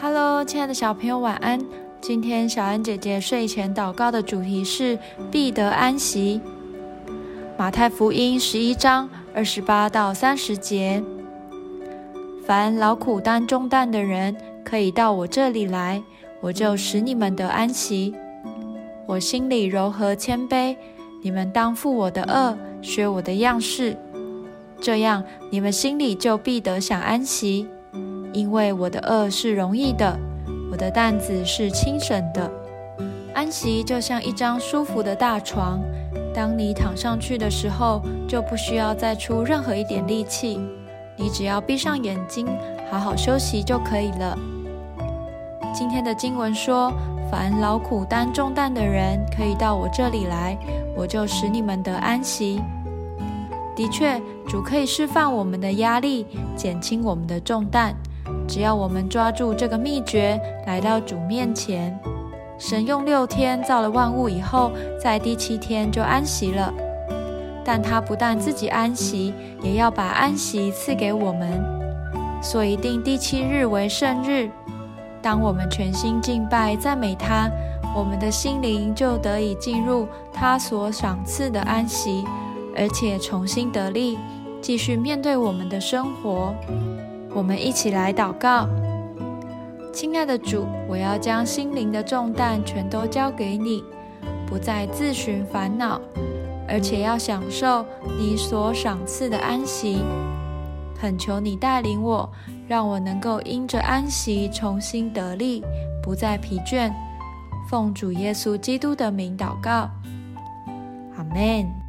Hello，亲爱的小朋友，晚安。今天小安姐姐睡前祷告的主题是必得安息。马太福音十一章二十八到三十节：凡劳苦担重担的人，可以到我这里来，我就使你们得安息。我心里柔和谦卑，你们当负我的恶，学我的样式，这样你们心里就必得享安息。因为我的恶是容易的，我的担子是轻省的。安息就像一张舒服的大床，当你躺上去的时候，就不需要再出任何一点力气，你只要闭上眼睛，好好休息就可以了。今天的经文说：“凡劳苦担重担的人，可以到我这里来，我就使你们得安息。”的确，主可以释放我们的压力，减轻我们的重担。只要我们抓住这个秘诀，来到主面前，神用六天造了万物以后，在第七天就安息了。但他不但自己安息，也要把安息赐给我们，所以定第七日为圣日。当我们全心敬拜赞美他，我们的心灵就得以进入他所赏赐的安息，而且重新得力，继续面对我们的生活。我们一起来祷告，亲爱的主，我要将心灵的重担全都交给你，不再自寻烦恼，而且要享受你所赏赐的安息。恳求你带领我，让我能够因着安息重新得力，不再疲倦。奉主耶稣基督的名祷告，阿门。